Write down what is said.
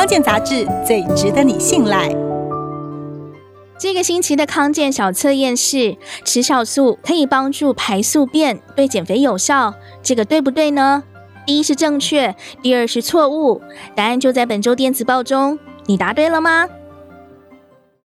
康健杂志最值得你信赖。这个星期的康健小测验是，吃酵素可以帮助排宿便，对减肥有效，这个对不对呢？第一是正确，第二是错误，答案就在本周电子报中，你答对了吗？